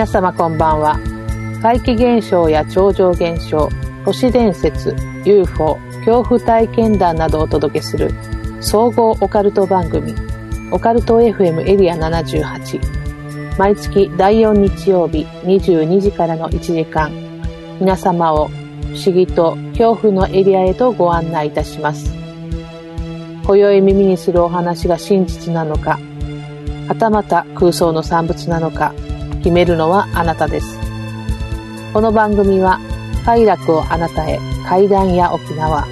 皆様こんばんは。怪奇現象や超常現象都市伝説 UFO 恐怖体験談などをお届けする総合オカルト番組オカルト FM エリア78毎月第4日曜日22時からの1時間皆様を不思議と恐怖のエリアへとご案内いたします。今宵耳にするお話が真実なのかはたまた空想の産物なのか決めるのはあなたです。この番組は快楽をあなたへ階段や沖縄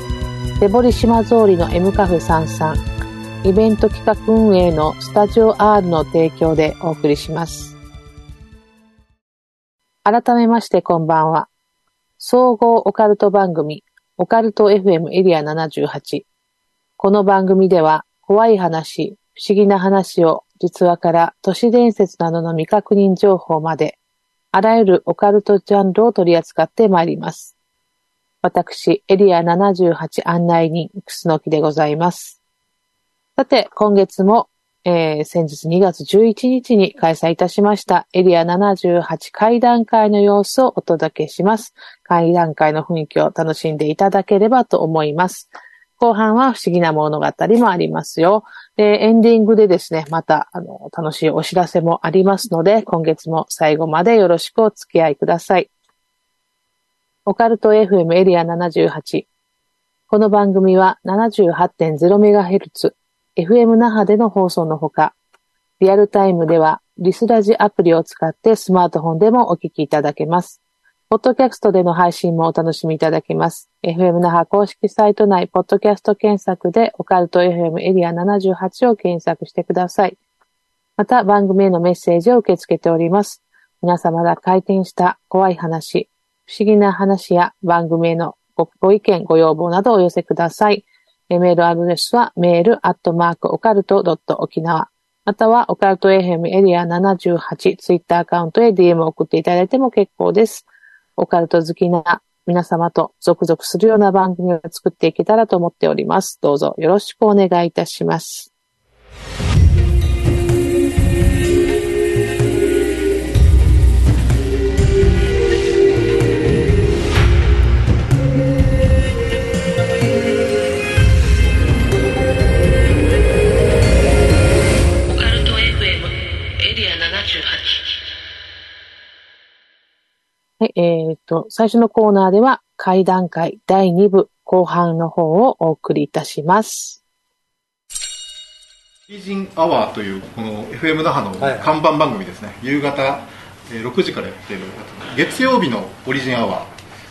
手堀島通りの M カフェ33イベント企画運営のスタジオ R の提供でお送りします。改めましてこんばんは。総合オカルト番組オカルト FM エリア78この番組では怖い話、不思議な話を実話から都市伝説などの未確認情報まで、あらゆるオカルトジャンルを取り扱ってまいります。私、エリア78案内人、楠木でございます。さて、今月も、えー、先日2月11日に開催いたしましたエリア78会談会の様子をお届けします。会談会の雰囲気を楽しんでいただければと思います。後半は不思議な物語もありますよ。で、エンディングでですね、また、あの、楽しいお知らせもありますので、今月も最後までよろしくお付き合いください。オカルト FM エリア78。この番組は 78.0MHz、FM 那覇での放送のほか、リアルタイムではリスラジアプリを使ってスマートフォンでもお聞きいただけます。ポッドキャストでの配信もお楽しみいただけます。FM 那覇公式サイト内、ポッドキャスト検索で、オカルト FM エリア78を検索してください。また、番組へのメッセージを受け付けております。皆様が開店した怖い話、不思議な話や番組へのご意見、ご要望などをお寄せください。メールアドレスは、メールアットマークオカルトドット沖縄。または、オカルト FM エリア78ツイッターアカウントへ DM を送っていただいても結構です。オカルト好きな皆様と続々するような番組を作っていけたらと思っております。どうぞよろしくお願いいたします。はい、えっ、ー、と、最初のコーナーでは、会談会第2部後半の方をお送りいたします。イージンアワーという、この FM 那覇の看板番組ですね、はい、夕方6時からやってる月曜日のオリジンアワー。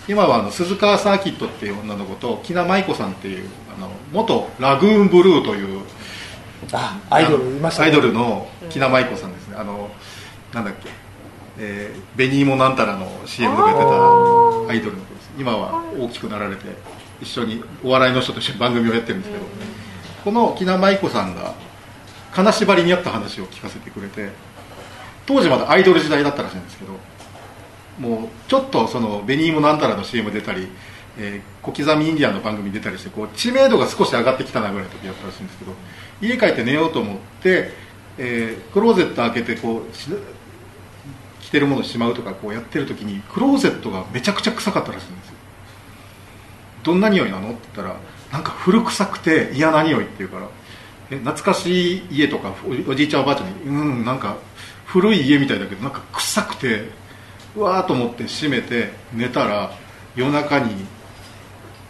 今はあの鈴川サーキットっていう女の子と木名舞子さんっていうあの元ラグーンブルーというあアイドルいました、ね、アイドルの木名舞子さんですね。あのなんだっけえー、紅芋なんたらの CM とかやってたアイドルの子です今は大きくなられて一緒にお笑いの人と一緒に番組をやってるんですけど、この木名舞子さんが金縛りにあった話を聞かせてくれて当時まだアイドル時代だったらしいんですけどもうちょっとその紅芋なんたらの CM 出たり、えー、小刻みインディアンの番組出たりしてこう知名度が少し上がってきたなぐらいの時だったらしいんですけど家帰って寝ようと思って、えー、クローゼット開けてこう着てるものしまうとかこうやってる時にクローゼットがめちゃくちゃ臭かったらしいんですよどんな匂いなの？って言ったらなんか古臭くて嫌な匂いって言うからえ懐かしい家とかおじいちゃんおばあちゃんにうんなんか古い家みたいだけどなんか臭くてうわーと思って閉めて寝たら夜中に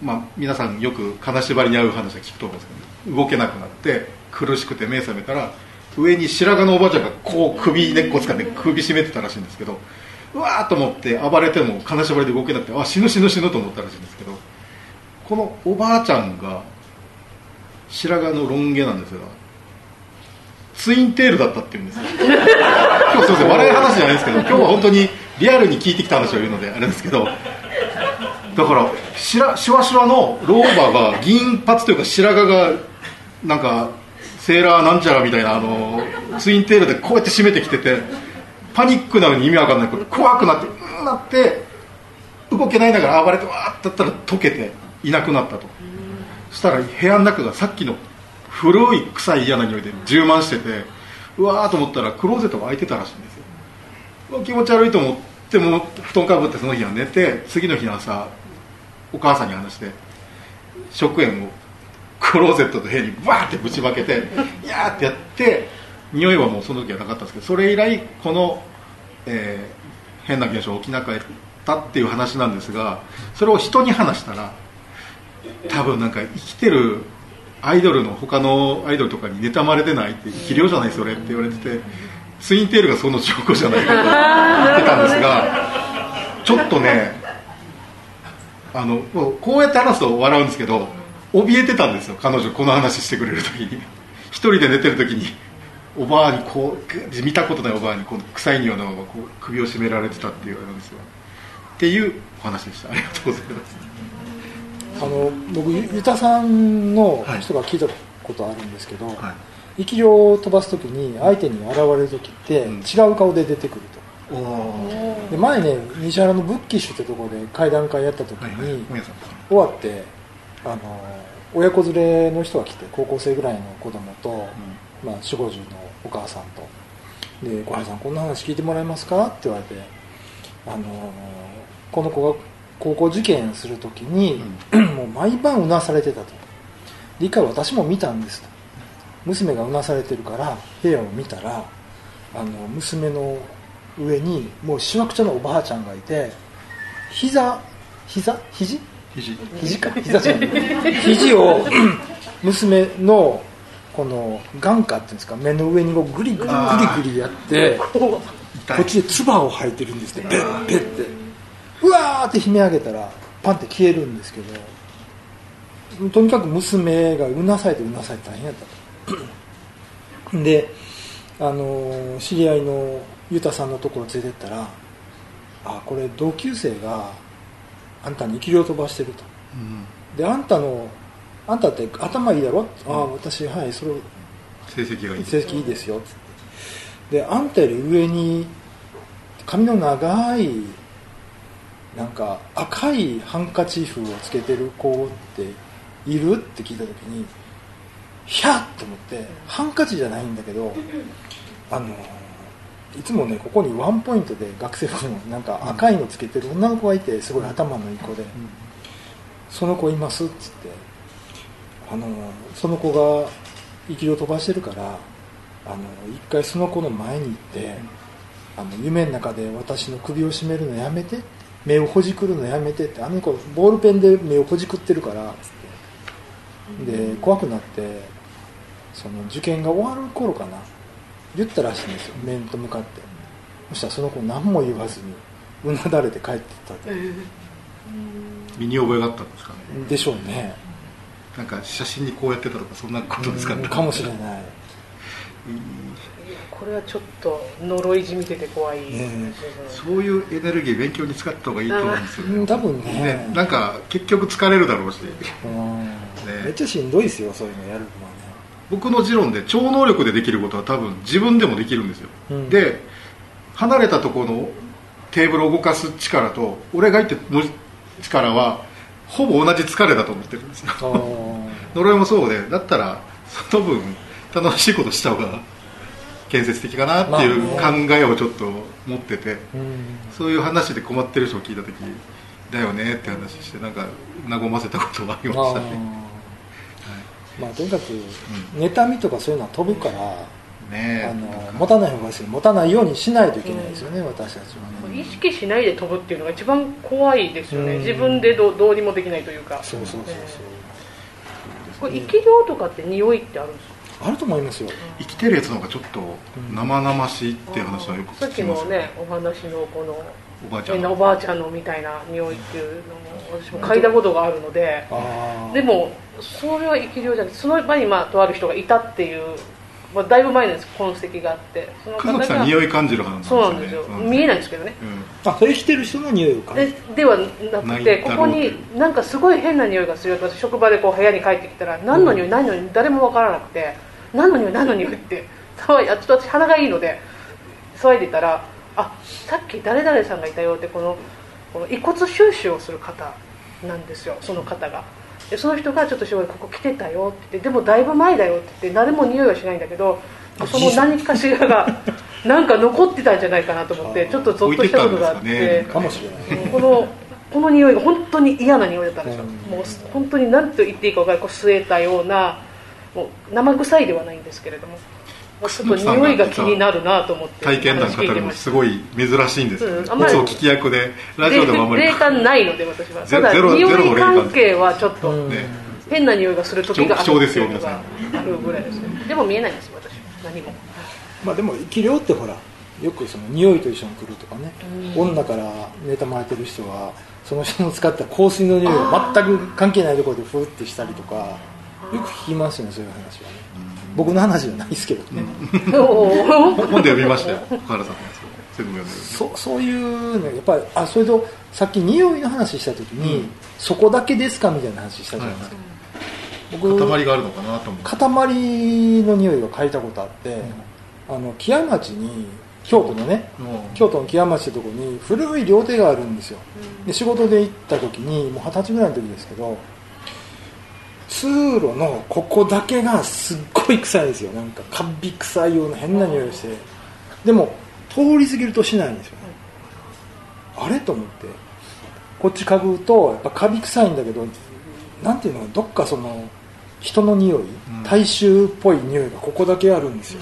まあ皆さんよく金縛りに合う話は聞くと思うんですけど、動けなくなって苦しくて目覚めたら上に白髪のおばあちゃんがこう首根っこ使って首絞めてたらしいんですけどうわーと思って暴れても金縛りで動けなくてあ死ぬ死ぬ死ぬと思ったらしいんですけどこのおばあちゃんが白髪のロン毛なんですがツインテールだったっていうんですよ。今日すいません笑い話じゃないですけど今日は本当にリアルに聞いてきた話を言うのであれですけどだからしらしわしわの老婆が銀髪というか白髪がなんかセーラーなんちゃらみたいなあのツインテールでこうやって締めてきててパニックなのに意味わかんない。けど怖くなってうんなって動けないながら暴れてわーってやったら溶けていなくなったと。そしたら部屋の中がさっきの古い臭い嫌な匂いで充満しててうわーと思ったらクローゼットが開いてたらしいんですよ。気持ち悪いと思っても布団かぶってその日は寝て次の日の朝お母さんに話して食塩をクローゼットと部屋にバーってぶちまけていやーってやって匂いはもうその時はなかったんですけどそれ以来この、えー変な現象起きなかったっていう話なんですがそれを人に話したら多分なんか生きてるアイドルの他のアイドルとかに妬まれてないって肥料じゃないそれって言われててツインテールがその証拠じゃないかと言ってたんですがちょっとねあのこうやって話すと笑うんですけど怯えてたんですよ彼女この話してくれる時に。一人で寝てる時におばあにこう見たことないおばあにこう臭い匂いのままこう首を絞められてたっていうあれなんですよっていうお話でした。ありがとうございます。あの僕ゆゆたさんの人が聞いたことあるんですけど、はい。生き量を飛ばす時に相手に現れる時ってうん。違う顔で出てくると。おおで前ね西原のブッキッシュってところで会談会やった時はいはい。に終わってあの親子連れの人が来て高校生ぐらいの子供と、まあ、4 5 0のお母さんと「で小原さんこんな話聞いてもらえますか?」って言われてあのこの子が高校受験する時に、もう毎晩うなされてたと。で一回私も見たんですと。娘がうなされてるから部屋を見たらあの娘の上にもうしわくちゃのおばあちゃんがいて膝膝？肘？肘。肘か。膝じゃない肘を 娘のこの眼下っていうんですか目の上にこうグリグリグリグリやってこっちで唾を吐いてるんですって。ペッペッて。うわーって悲鳴上げたらパンって消えるんですけどとにかく娘がうなされてうなされて大変やったと。であの知り合いのユタさんのところ連れてったらあこれ同級生があんたに生き量飛ばしてると。うん。であんたのあんたって頭いいだろ、ああ私はいそれ。成績がいい成績いいですよ。つってであんたより上に髪の長いなんか赤いハンカチーフをつけてる子っている？って聞いた時にひゃっと思ってハンカチじゃないんだけどあのいつもねここにワンポイントで学生服のなんか赤いのつけてる女の子がいてすごい頭のいい子で、その子いますっつってあのその子が息を飛ばしてるからあの一回その子の前に行ってあの夢の中で私の首を絞めるのやめて目をほじくるのやめてってあの子ボールペンで目をほじくってるからつって。で怖くなってその受験が終わる頃かな言ったらしいんですよ面と向かって。そしたらその子何も言わずにうなだれて帰っていったと。身に覚えがあったんですかね？でしょうね。なんか写真にこうやってたとかそんなことですかね？うんかもしれない。これはちょっと呪いじみてて怖い、ねそういうエネルギー勉強に使った方がいいと思うんですようん多分ね。ねなんか結局疲れるだろうし。うん。めっちゃしんどいですよそういうのやるの僕の持論で超能力でできることは多分自分でもできるんですよ、うん。で離れたところのテーブルを動かす力と俺が言っての力はほぼ同じ疲れだと思ってるんですよ。呪いもそうでだったらその分楽しいことした方が建設的かなっていう考えをちょっと持ってて、うん。そういう話で困ってる人を聞いた時だよねって話してなんか和ませたことはありまあしたね。ーまあとにかく妬みとかそういうのは飛ぶからねあの持たない方がいいですよ持たないようにしないといけないですよね、私たちはね。意識しないで飛ぶっていうのが一番怖いですよね、うん。自分でどうどうにもできないというか。そうそうそうそう、これ生き量とかって匂いってあるんですか？あると思いますよ。生きてるやつの方がちょっと生々しいっていう話はよくさっき聞きますのねお話のこのおばあちゃん変なおばあちゃんのみたいな匂いっていうのも私も嗅いだことがあるので。でもそれは生き量じゃなくてその場にまあとある人がいたっていう、まあ、だいぶ前なんです痕跡があってその久崎さん匂い感じる派そうなでなんんですすよ。よね見えないんですけどね。うん。あそれ生きてる人の匂いを感でじではなくてここになんかすごい変な匂いがする私職場でこう部屋に帰ってきたら何の匂い、何の匂い誰もわからなくて何の匂い何の匂いって騒いあちょっと私鼻がいいので騒いでたらあさっき誰々さんがいたよってこのこの遺骨収集をする方なんですよ。その方がでその人がちょっとすごいここ来てたよって言ってでもだいぶ前だよって言って誰も匂いはしないんだけどその何かしらが なんか残ってたんじゃないかなと思ってちょっとゾッとしたことがあっててたんかもしれないうんこのこの匂いが本当に嫌な匂いだったんですよ、うん。もう本当に何と言っていいか分からないこう吸えたようなもう生臭いではないんですけれどもちょっと匂いが気になるなと思って。体験談語るのすごい珍しいんです。よ、ねうんあんまりいつも聞き役でラジオでもあんまり霊感ないので私は。ゼただゼロゼロの匂い霊感関係はちょっとうん。ね変な匂いがする時がある貴重ですよっていうのがあるぐらいですね。でも見えないんです私。何も。まあでも生き量ってほらよくその匂いと一緒に来るとかね、女から妬まれてる人はその人の使った香水の匂いが全く関係ないところでフーってしたりとかよく聞きますよねそういう話はね僕の話じゃないですけどね、本本で読みましたよ。岡原さんそそういうのやっぱりあそれとさっき匂いの話した時に、そこだけですかみたいな話したじゃない。ですか、僕塊があるのかなと思って。塊の匂いを嗅いだことあって、あの木屋町に京都のねうん。京都の木屋町ってとこに古い料亭があるんですよ。で仕事で行った時にもう二十歳ぐらいの時ですけど通路のここだけがすっごい臭いんですよ。なんかカビ臭いような変な匂いして。でも通り過ぎるとしないんですよ。ねあれと思って。こっち嗅ぐとやっぱカビ臭いんだけどなんていうのどっかその人の匂い大衆っぽい匂いがここだけあるんですよ。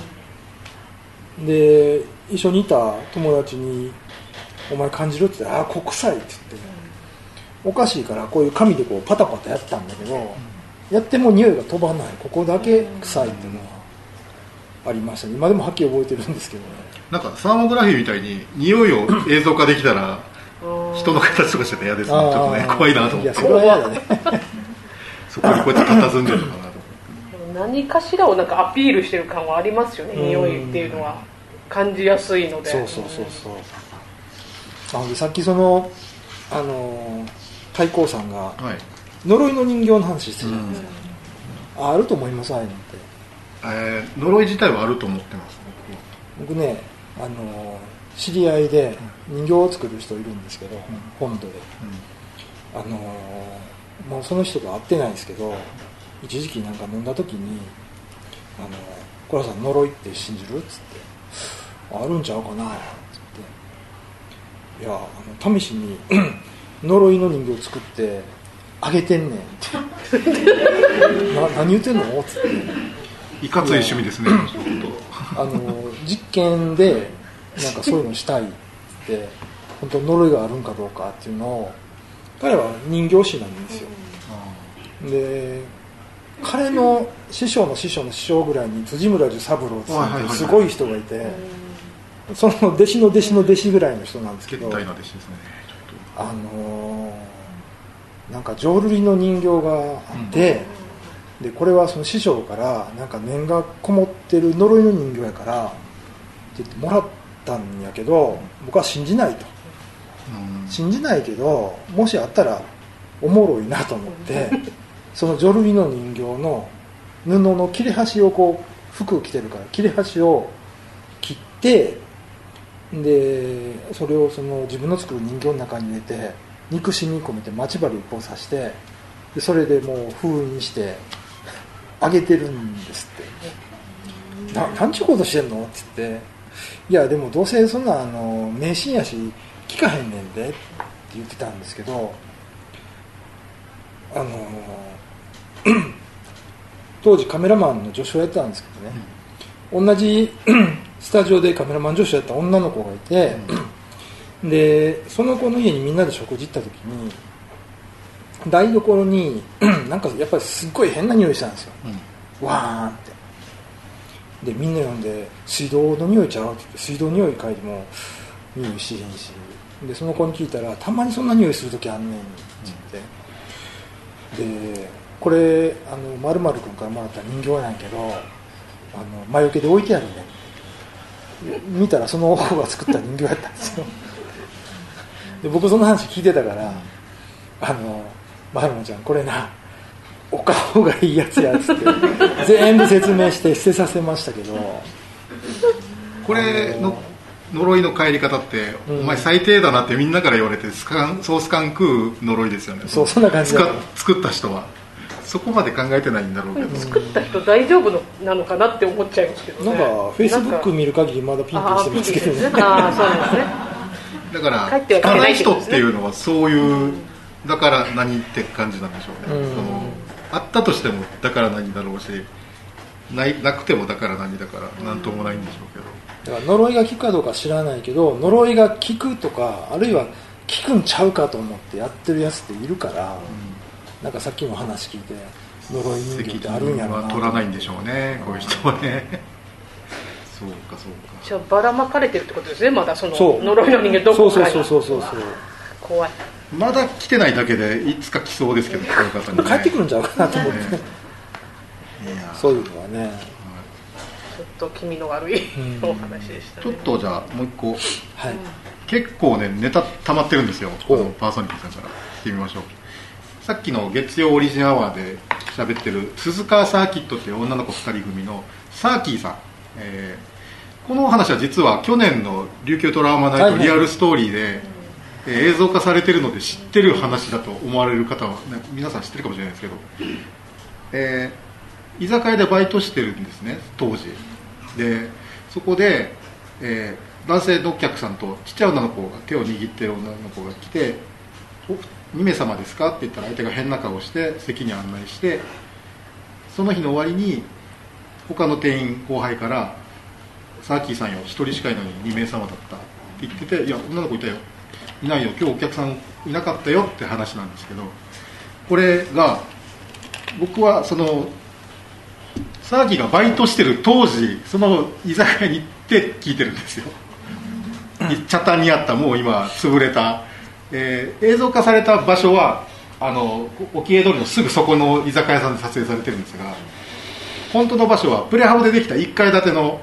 で一緒にいた友達に「お前感じる?」って言ったら「あここ臭い」って言って。おかしいからこういう紙でこうパタパタやったんだけどやっても匂いが飛ばない。ここだけ臭いっていうのはありましたね。今でもはっきり覚えてるんですけどね。なんかサーモグラフィーみたいに匂いを映像化できたら人の形とかしてて嫌ですね。ちょっとね怖いなと思って。いやそれは嫌だね。そこにこうやって佇んでるのかなと。何かしらをなんかアピールしてる感はありますよね。うん。匂いっていうのは感じやすいので。そうそうそうそう。あでさっきそのあの太閤さんが思ってはい呪いの人形の話してたじゃないですか、ああると思いますああいうのって。えー呪い自体はあると思ってます。僕ねあの知り合いで人形を作る人いるんですけど、本土で。あのもうその人と会ってないんですけど一時期なんか飲んだ時に「あのコラさん呪いって信じる?」っつって「あるんちゃうかな」っつって「いやあの試しに 呪いの人形を作ってあげてんねん」ってな何言ってんの?」っつって。いかつい趣味ですね。あの実験でなんかそういうのしたいっつって本当に呪いがあるんかどうかっていうのを彼は人形師なんですよ。で彼の師匠の師匠の師匠ぐらいに辻村寿三郎ってはいはいはいはい。すごい人がいてその弟子の弟子の弟子ぐらいの人なんですけ決ど体な弟子ですねあのーなんか浄瑠璃の人形があって、でこれはその師匠からなんか念がこもってる呪いの人形やからって言ってもらったんやけど僕は信じないと。とうん。信じないけどもしあったらおもろいなと思って その浄瑠璃の人形の布の切れ端をこう服着てるから切れ端を切ってでそれをその自分の作る人形の中に入れて憎しみ込めて待ち針一本刺してでそれでもう封印してあげてるんですって。ななんちゅうことしてんの？って言って。いやでもどうせそんなあの迷信やし聞かへんねんでって言ってたんですけどあの 当時カメラマンの助手をやってたんですけどね、同じ スタジオでカメラマン助手やった女の子がいて、でその子の家にみんなで食事行った時に台所に なんかやっぱりすっごい変な匂いしたんですよ。うん。わーんって。でみんな呼んで水道の匂いちゃうって言って水道匂い嗅いでも匂いしへんし。でその子に聞いたらたまにそんな匂いする時あんねんって言って、でこれあの〇〇君からもらった人形なんやけどあの魔除けで置いてあるねん。見たらその子が作った人形やったんですよで僕その話聞いてたから「あのまるまちゃんこれなお顔がいいやつや」っつって全部説明して捨てさせましたけど。これの呪いの帰り方って、うん。お前最低だなってみんなから言われてスカンソースカン食う呪いですよね。そうそんな感じ作った人は。そこまで考えてないんだろうけど、作った人大丈夫のなのかなって思っちゃいますけどね。なんかフェイスブック見る限りまだピンピンしてますけどね。ああそうなんですねだから聞かない人ってないうのはそういうだから何って感じなんでしょうね、うん。そのあったとしてもだから何だろうしないなくてもだから何だから何ともないんでしょうけど、だから呪いが効くかどうか知らないけど呪いが効くとかあるいは効くんちゃうかと思ってやってるやつっているから、なんかさっきの話聞いて呪い人ってあるんやろな。任は取らないんでしょうねこういう人はねそうかそうか。じゃあばらまかれてるってことですねまだその呪いの人間どこかにそうそうそうそう。そう怖い。まだ来てないだけでいつか来そうですけどこの方に、ね、帰ってくるんちゃうかなと思って、ね。いや。そういうのはね。ちょっと気味の悪いうん。お話でしたね。ちょっとじゃあもう一個。はい、結構ねネタ溜まってるんですよパーソナリティさんから。聞いてみましょう。さっきの月曜オリジンアワーで喋ってる鈴川サーキットっていう女の子2人組のサーキーさん、えーこのお話は実は去年の琉球トラウマナイはいはいトリアルストーリーで、えー映像化されてるので知ってる話だと思われる方は、ね、皆さん知ってるかもしれないですけど、えー居酒屋でバイトしてるんですね当時でそこで、えー男性のお客さんとちっちゃい女の子が手を握ってる女の子が来て「お2名様ですか?」って言ったら相手が変な顔して席に案内してその日の終わりに他の店員後輩から「サーキーさんよ1人しかいないのに2名様だった」って言ってて「いや女の子いたよ。いないよ。今日お客さんいなかったよ」って話なんですけどこれが僕はそのサーキーがバイトしてる当時その居酒屋に行って聞いてるんですよ。北谷にあったもう今潰れた、えー映像化された場所はあの沖映通りのすぐそこの居酒屋さんで撮影されてるんですが本当の場所はプレハブでできた1階建ての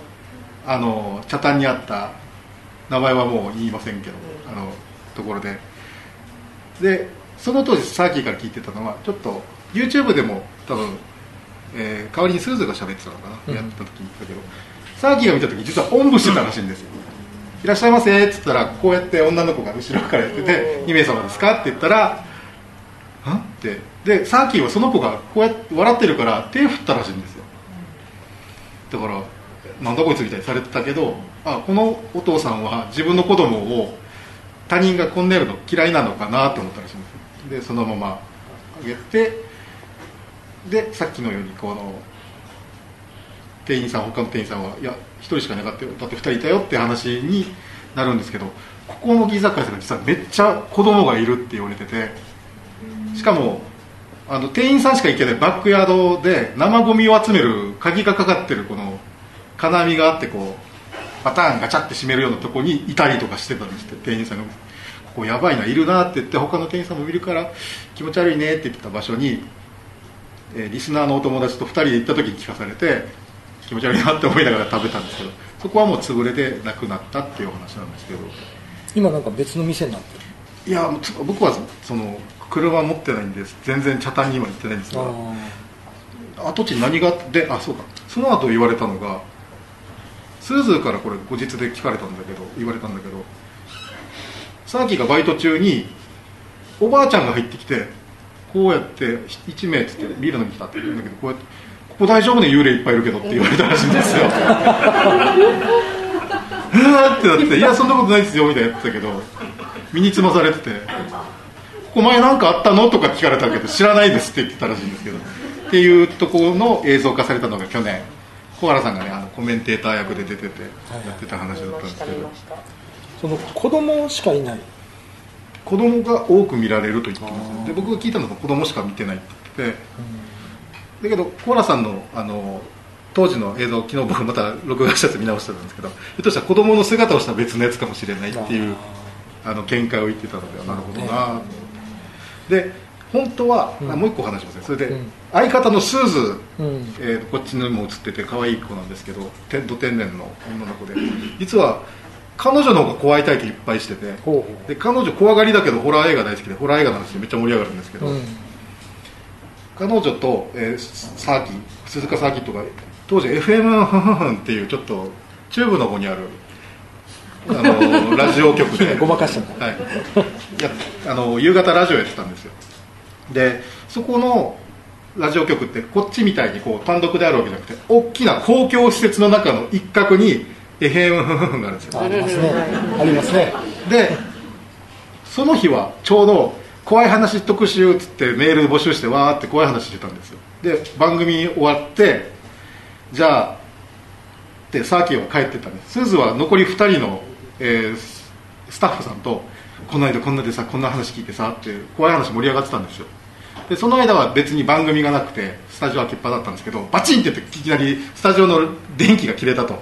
あの北谷にあった名前はもう言いませんけどあのところで。でその当時サーキーから聞いてたのはちょっと YouTube でも多分、えー代わりにスーズが喋ってたのかな、うん。やった時に言ったけど。サーキーが見た時実はおんぶしてたらしいんですよ。いらっしゃいませっつったらこうやって女の子が後ろからやってて「2名様ですか?」って言ったら「ん?」って。でサーキーはその子がこうやって笑ってるから手振ったらしいんですよだからなんだこいつみたいにされてたけどあこのお父さんは自分の子供を他人がこんなやるの嫌いなのかなって思ったらしいです。でそのままあげてでさっきのようにこの店員さん他の店員さんはいや1人しかなかったよ。だって2人いたよって話になるんですけどここの居酒屋さんが実はめっちゃ子供がいるって言われててしかもあの店員さんしか行けないバックヤードで生ゴミを集める鍵がかかってるこの金網があってこうパターンガチャって閉めるようなとこにいたりとかしてたんですって店員さんが「ここやばいないるな」って言って他の店員さんもいるから気持ち悪いねって言ってた場所に、えーリスナーのお友達と2人で行った時に聞かされて気持ち悪いなって思いながら食べたんですけどそこはもう潰れてなくなったっていうお話なんですけど。今なんか別の店になってる。いや僕はその車持ってないんです。全然北谷に今行ってないんですが。あ跡地に何があってあそうか。その後言われたのがスーズーからこれ後日で聞かれたんだけど言われたんだけどサーキーがバイト中におばあちゃんが入ってきてこうやって1名っつってビール飲みに来たって言うんだけどこうやってここ大丈夫ね幽霊いっぱいいるけどって言われたらしいんですよ。えーってなって「いやそんなことないですよ」みたいなやってたけど身につまされてて「ここ前なんかあったの?」とか聞かれたけど「知らないです」って言ってたらしいんですけどっていうところの映像化されたのが去年小原さんがねあのコメンテーター役で出ててやってた話だったんですけど。その子供しかいない。子供が多く見られると言ってます。で僕が聞いたのが子供しか見てないって言ってて。だけど小原さんのあの当時の映像昨日僕また録画したやつ見直してたんですけどひょっとしたら子供の姿をした別のやつかもしれないっていうあの見解を言ってたのではなるほどなってで本当は、うん。あもう一個話しますね。それで、うん。相方のスーズうん。えーこっちにも映ってて可愛い子なんですけど天土天然の女の子で。実は彼女の方が怖い体験いっぱいしててで彼女怖がりだけどホラー映画大好きでホラー映画の話でめっちゃ盛り上がるんですけど、彼女と、えーサーキ鈴鹿サーキットが当時 FM ふんふんふんっていうちょっと中部の方にあるあのラジオ局で。ごまかしたはい、やあの夕方ラジオやってたんですよ。でそこのラジオ局ってこっちみたいにこう単独であるわけじゃなくて大きな公共施設の中の一角に FM があるんですよ。ありますね。ありますね。でその日はちょうど怖い話特集っつってメール募集してわーって怖い話してたんですよ。で番組終わってじゃあでサーキーは帰ってったんです。すずは残り2人の、えースタッフさんとこの間こんなでさこんな話聞いてさって怖い話盛り上がってたんですよ。でその間は別に番組がなくてスタジオは欠っ端だったんですけどバチンって言っていきなりスタジオの電気が切れたと。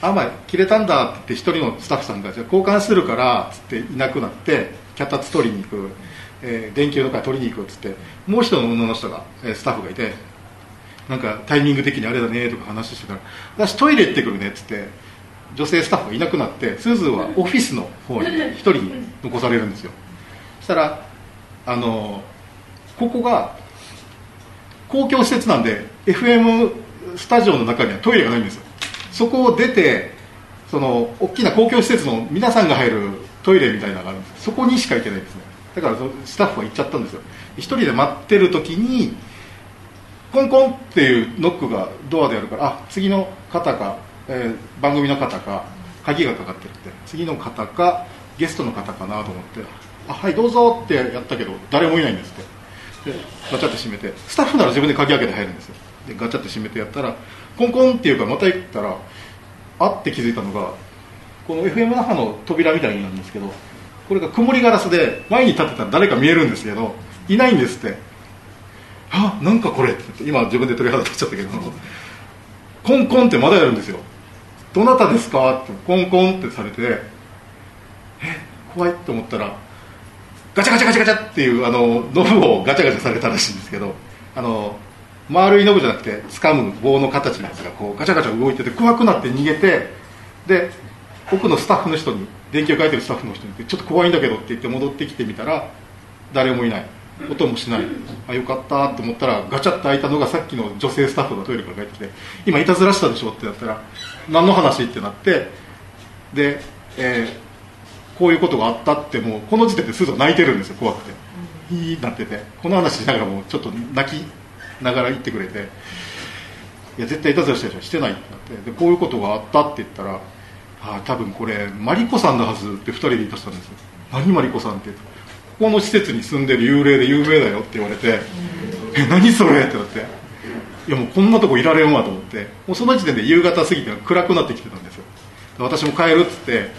あまあ切れたんだって言って一人のスタッフさんがじゃ交換するからっつっていなくなって脚立取りに行く、えー電球のか取りに行くっつってもう一人の女の人が、えースタッフがいてなんかタイミング的にあれだねとか話してたら私トイレ行ってくるねっつって女性スタッフがいなくなってスーズーはオフィスの方に一人に残されるんですよ。そしたらあのここが公共施設なんで FM スタジオの中にはトイレがないんですよ。そこを出てその大きな公共施設の皆さんが入るトイレみたいなのがあるんですそこにしか行けないんですね。だからそスタッフは行っちゃったんですよ。一人で待ってる時にコンコンっていうノックがドアであるからあ次の方か、えー番組の方か鍵がかかってるって。次の方かゲストの方かなと思ってあはいどうぞってやったけど誰もいないんですって。でガチャって閉めてスタッフなら自分で鍵開けて入るんですよ。でガチャって閉めてやったらコンコンっていうかまた行ったらあって気づいたのがこの FM 那覇の扉みたいなんですけどこれが曇りガラスで前に立ってたら誰か見えるんですけどいないんですって。あなんかこれって言って今自分で鳥肌立っちゃったけどコンコンってまだやるんですよ。どなたですか？ってコンコンってされてえ怖いと思ったらガチャガチャガチャガチャっていうあのノブをガチャガチャされたらしいんですけどあの丸いノブじゃなくて掴む棒の形のやつがこうガチャガチャ動いてて怖くなって逃げてで奥のスタッフの人に電気を書いてるスタッフの人にちょっと怖いんだけどって言って戻ってきてみたら誰もいない。音もしない。あよかったと思ったらガチャって開いたのがさっきの女性スタッフがトイレから帰ってきて今いたずらしたでしょってなったら何の話ってなってで、えーこういうことがあったってもうこの時点ですぐ泣いてるんですよ怖くて。いいなってて。この話しながらもうちょっと泣きながら言ってくれて。いや絶対いたずらしたりはしてないってなって。でこういうことがあったって言ったらあ多分これマリコさんのはずって2人で言い出したんですよ。何マリコさんってここの施設に住んでる幽霊で有名だよって言われて。え何それ？ってなっていやもうこんなとこいられんわと思って。もうその時点で夕方過ぎて暗くなってきてたんですよ。私も帰るっつって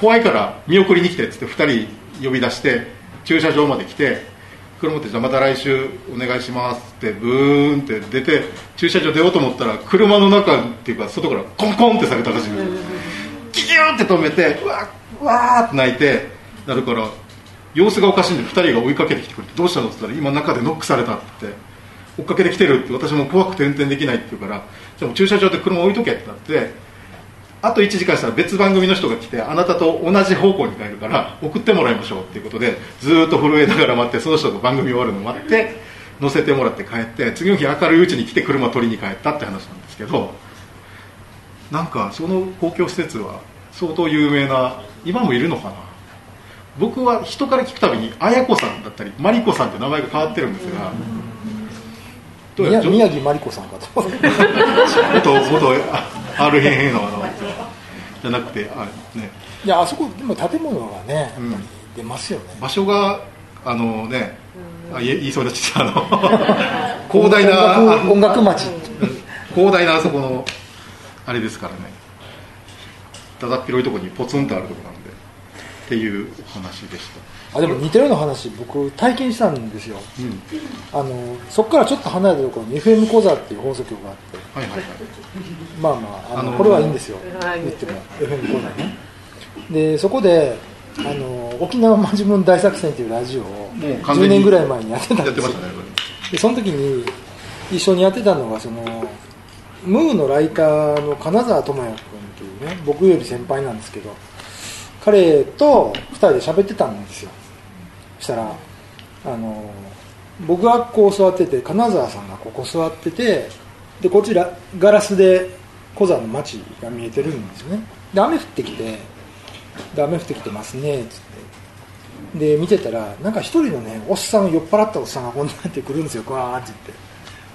怖いから見送りに来てっつって2人呼び出して駐車場まで来て車持ってじゃあまた来週お願いしますってブーンって出て駐車場出ようと思ったら車の中っていうか外からコンコンってされたらしいんですよ。ギューって止めてうわうわーって泣いてなるから様子がおかしいんで2人が追いかけてきてくれてどうしたのって言ったら今中でノックされたって。追っかけてきてるって私も怖くて運転できないって言うからじゃあ駐車場で車置いとけってなってあと1時間したら別番組の人が来てあなたと同じ方向に帰るから送ってもらいましょうっていうことでずっと震えながら待ってその人が番組終わるのを待って乗せてもらって帰って次の日明るいうちに来て車取りに帰ったって話なんですけどなんかその公共施設は相当有名な今もいるのかな。僕は人から聞くたびに綾子さんだったりマリコさんって名前が変わってるんですが宮宮城真理子さんかと。思って元元 R 編編のあのじゃなくてあね。いやあそこでも建物がね出ますよね、場所があのねあ言いそうになっちゃったあの。広大な音楽音楽町。広大なあそこのあれですからね。だだっ広いところにポツンとあるところなんでっていう話でしたあでも似たような話僕体験したんですよ。うん。あのそこからちょっと離れたところに FM 講座っていう放送局があって。はいはいはい。まあまああの、あのーこれはいいんですよ。はい。言っても。FM 講座ね。でそこであの沖縄マジムン大作戦っていうラジオをもう完全に10年ぐらい前にやってたんですよ。てましたねでその時に一緒にやってたのがそのムーのライターの金沢智也君というね僕より先輩なんですけど彼と2人で喋ってたんですよ。そしたらあの僕がこう座ってて金沢さんがここ座っててでこちらガラスで小座の街が見えてるんですよね。で雨降ってきてで雨降ってきてますねっつって。で見てたらなんか一人のねおっさん酔っ払ったおっさんがこんなって来るんですよガーって言っ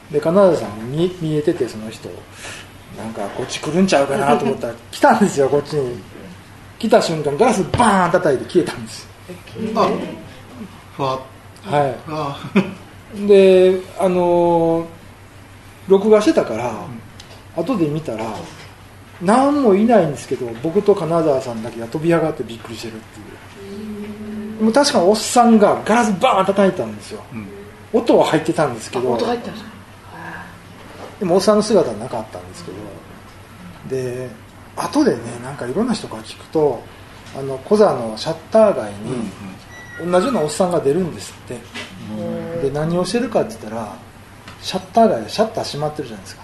て。で金沢さんに見見えててその人。なんかこっち来るんちゃうかなと思ったら来たんですよこっちに。来た瞬間ガラスバーン叩いて消えたんですあはあい。であのー録画してたから、後で見たら何もいないんですけど僕と金沢さんだけが飛び上がってびっくりしてるっていう。もう確かにおっさんがガラスバーン叩いたんですよ。うん。音は入ってたんですけど音入ってましたでもおっさんの姿はなかったんですけどで後でねなんかいろんな人から聞くとあの小座のシャッター街に同じようなおっさんが出るんですって。で何をしてるかって言ったらシャッター街でシャッター閉まってるじゃないですか。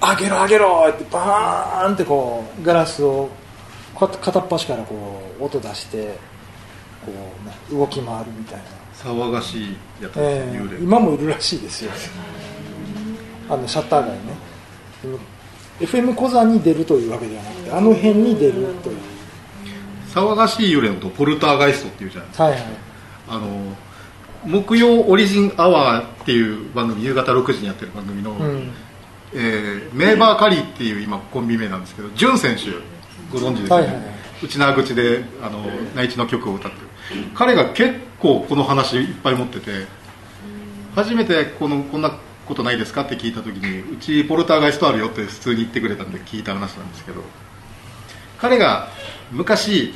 開けろ開けろってバーンってこうガラスをこうやって片っ端からこう音出してこうな動き回るみたいな。騒がしいやつですえー今もいるらしいですよ。あのシャッター街ね。でも FM 小座に出るというわけではなくてあの辺に出るという騒がしい幽霊のことをポルターガイストっていうじゃないですか。はいはい。あの木曜オリジンアワーっていう番組夕方6時にやってる番組の、うん。えーメーバーカリーっていう今コンビ名なんですけどジュン選手ご存知ですよね、はいはいはい。内縄口であの内地の曲を歌ってる。彼が結構この話いっぱい持ってて初めてこのこんなことないですか？って聞いた時にうちポルターガイストあるよって普通に言ってくれたんで聞いた話なんですけど彼が昔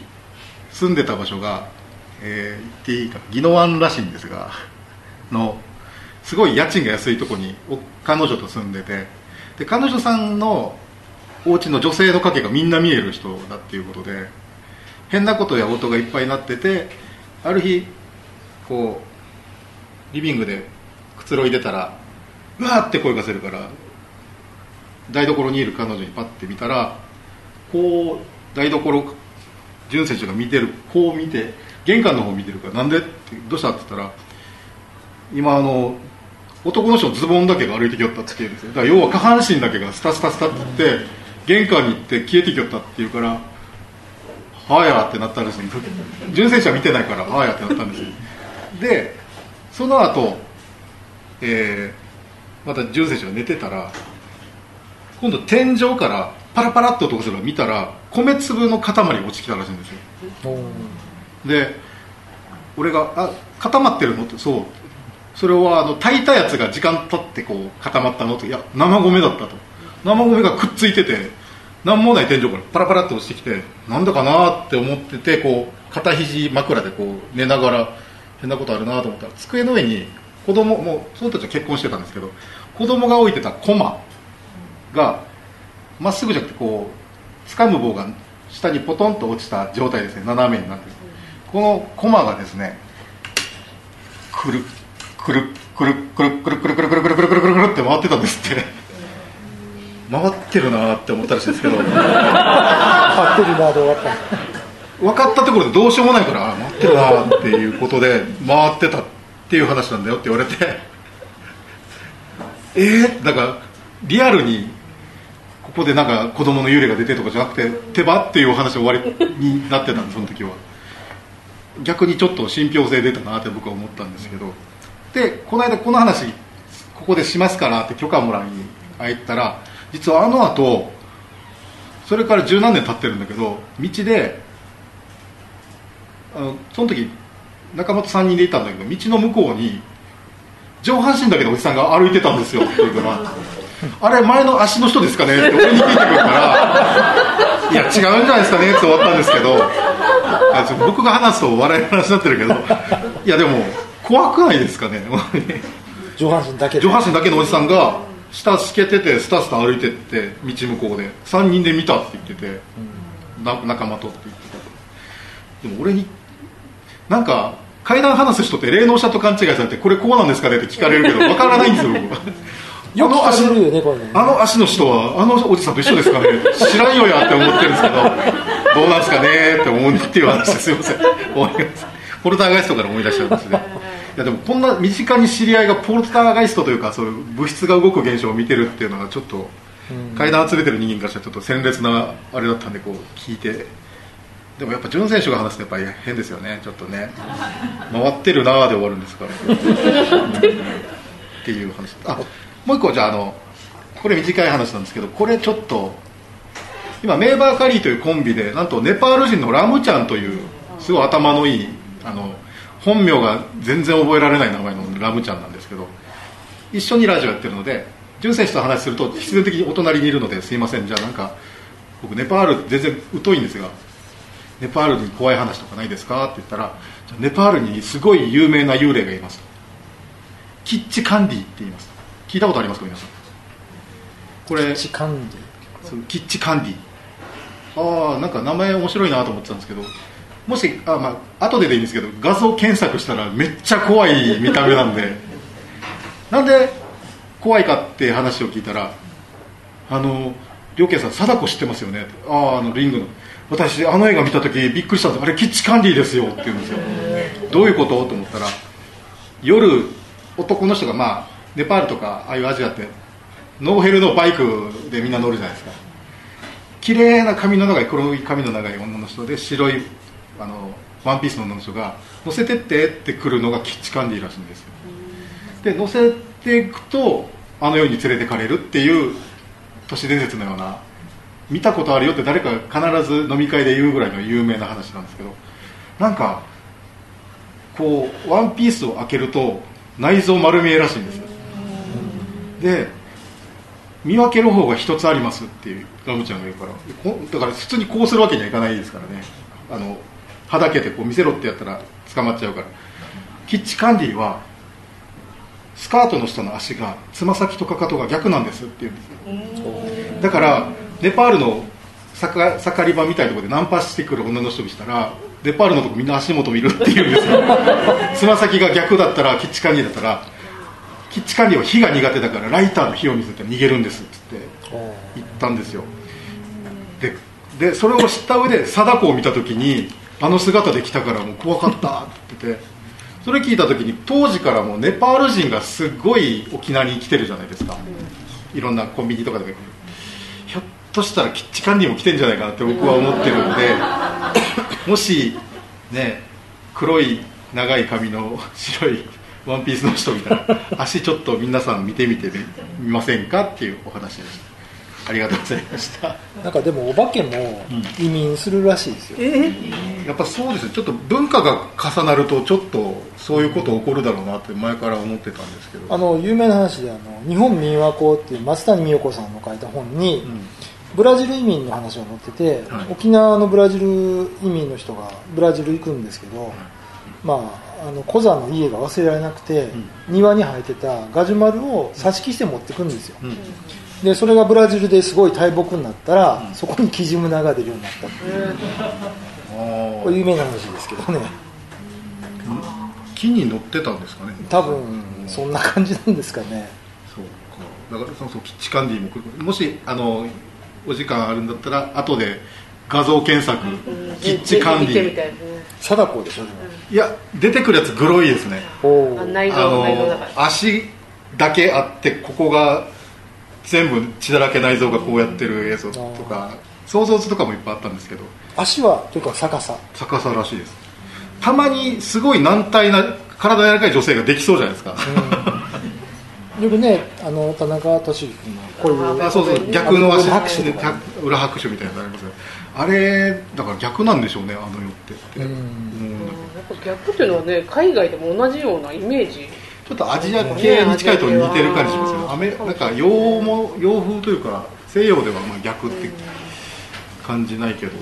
住んでた場所が、えー言っていいか宜野湾らしいんですがのすごい家賃が安いとこに彼女と住んでてで彼女さんのお家の女性の影がみんな見える人だっていうことで変なことや音がいっぱいになっててある日こうリビングでくつろいでたらうわーって声がするから台所にいる彼女にパッて見たらこう台所純選手が見てるこう見て玄関の方を見てるからなんで？ってどうした？って言ったら今あの男の人のズボンだけが歩いてきよったって言うんですよだから要は下半身だけがスタスタスタって言って玄関に行って消えてきよったって言うからはあやってなったんですよ。純選手は見てないからはあやってなったんですよ。でその後、えーまた純選手が寝てたら今度天井からパラパラっと音がする見たら米粒の塊が落ちてきたらしいんですよ。で俺が「あ固まってるの?」って「そう」それはあの炊いたやつが時間経ってこう固まったの？といや生米だったと。生米がくっついてて何もない天井からパラパラって落ちてきてなんだかなって思っててこう肩肘枕でこう寝ながら変なことあるなと思ったら机の上に子供もうその人たちは結婚してたんですけど子供が置いてたコマがまっすぐじゃなくてこう掴む棒が下にポトンと落ちた状態ですね。斜めになってる。このコマがですねくるくるくるくるくるくるくるくるくるくるくるくるくるって回ってたんですって。回ってるなって思ったらしいんですけど。張ってるなで終わった。分かったところでどうしようもないからあ回ってるなっていうことで回ってたっていう話なんだよって言われて。えー、だからリアルにここでなんか子供の幽霊が出てとかじゃなくて手羽っていうお話終わりになってたんでその時は。逆にちょっと信憑性出たなって僕は思ったんですけど。でこの間この話ここでしますからって許可もらいに入ったら実はあの後それから十何年経ってるんだけど道であのその時仲間と3人でいたんだけど道の向こうに上半身だけのおじさんが歩いてたんですよって言うからあれ前の足の人ですかね？って俺に聞いてくるからいや違うんじゃないですかね？って終わったんですけど僕が話すと笑いの話になってるけどいやでも怖くないですかね？上半身だけで。上半身だけのおじさんが下しけててスタスタ歩いてって道向こうで3人で見たって言ってて、な仲間とって言ってたでも俺になんか階段話す人って霊能者と勘違いされてこれこうなんですかね？って聞かれるけどわからないんですよ僕よく走るよねこれねあの足の人はあのおじさんと一緒ですかね。知らんよやって思ってるんですけどどうなんですかねって思うっていう話ですいません思います。ポルターガイストから思い出しちゃうんですね。いやでもこんな身近に知り合いがポルターガイストというかそういう物質が動く現象を見てるっていうのはちょっと階段集めてる人間からしたらちょっと鮮烈なあれだったんでこう聞いて。でもやっぱ潤選手が話すとやっぱり変ですよね。ちょっとね。回ってるなーで終わるんですから。っていう話。あもう一個じゃああのこれ短い話なんですけどこれちょっと今メーバーカリーというコンビでなんとネパール人のラムちゃんというすごい頭のいいあの本名が全然覚えられない名前のラムちゃんなんですけど一緒にラジオやってるので潤選手と話すると必然的にお隣にいるのですいません。じゃあなんか僕ネパール全然疎いんですがネパールに怖い話とかないですか？って言ったらネパールにすごい有名な幽霊がいますと。キッチカンディって言います聞いたことありますか皆さん？これチカンデそのキッチカンディ。ああなんか名前面白いなと思ってたんですけど。もしあまあ後ででいいんですけど画像検索したらめっちゃ怖い見た目なんで。なんで怖いかって話を聞いたらあの両家さん貞子知ってますよね？あああのリングの。私あの映画見た時びっくりしたんです。あれキッチカンディですよって言うんですよ。どういうこと？と思ったら夜男の人がまあネパールとかああいうアジアってノーヘルのバイクでみんな乗るじゃないですか。綺麗な髪の長い黒い髪の長い女の人で白いあのワンピースの女の人が乗せてってってくるのがキッチカンディらしいんですよ。で乗せていくとあの世に連れてかれるっていう都市伝説のような見たことあるよって誰か必ず飲み会で言うぐらいの有名な話なんですけどなんかこうワンピースを開けると内臓丸見えらしいんですで見分ける方が一つありますっていうラムちゃんが言うから。こだから普通にこうするわけにはいかないですからね。あのはだけてこう見せろってやったら捕まっちゃうから。キッチカンディはスカートの下の足がつま先とかかとが逆なんですって言うんですよ。だからネパールの盛盛り場みたいなところでナンパしてくる女の人にしたらネパールのとこみんな足元見るって言うんですよ。つま先が逆だったらキッチカンディだったらキッチカンディは火が苦手だからライターの火を見せて逃げるんですって言って言ったんですよ。ででそれを知った上で貞子を見た時にあの姿で来たからもう怖かったって言っててそれ聞いた時に当時からもうネパール人がすごい沖縄に来てるじゃないですか。いろんなコンビニとかで。もひょっとしたらキッチカンディも来てんじゃないかなって僕は思ってるんで もしね黒い長い髪の白いワンピースの人みたいな。足ちょっと皆さん見てみてみませんか？っていうお話でした。ありがとうございました。なんかでもお化けも移民するらしいですよ、やっぱそうですねちょっと文化が重なるとちょっとそういうこと起こるだろうなって前から思ってたんですけど。あの有名な話であの「日本民話講」っていう松谷美代子さんの書いた本に、うん。ブラジル移民の話が載ってて、はい。沖縄のブラジル移民の人がブラジル行くんですけど、まあ、あのコザの家が忘れられなくて、庭に生えてたガジュマルを挿し木して持ってくんですよ、うん。でそれがブラジルですごい大木になったら、そこにキジムナが出るようになった。っていうあこれ有名な話ですけどね。あ木に乗ってたんですかね。多分そんな感じなんですかね。そうか。だからそうそうキッチカンディももしあのお時間あるんだったら後で画像検索、キッチカン見てみディたいですね貞子でしょいや出てくるやつグロいですね。あ内臓あ内臓だから。の足だけあってここが全部血だらけ内臓がこうやってる映像とか想像図とかもいっぱいあったんですけど。足はというか逆さ。逆さらしいです。たまにすごい軟体な体柔らかい女性ができそうじゃないですか、よくねあの田中俊之君のこういう。あそうそう。逆の足。裏拍手みたいなのありますよあれだから逆なんでしょうねあの世って。ってうん。思うん。だけどやっぱ逆っていうのはね海外でも同じようなイメージ。ちょっとアジア系に近いと似てる感じしますよね。アメなんか洋も洋風というか西洋ではまあ逆って感じないけど、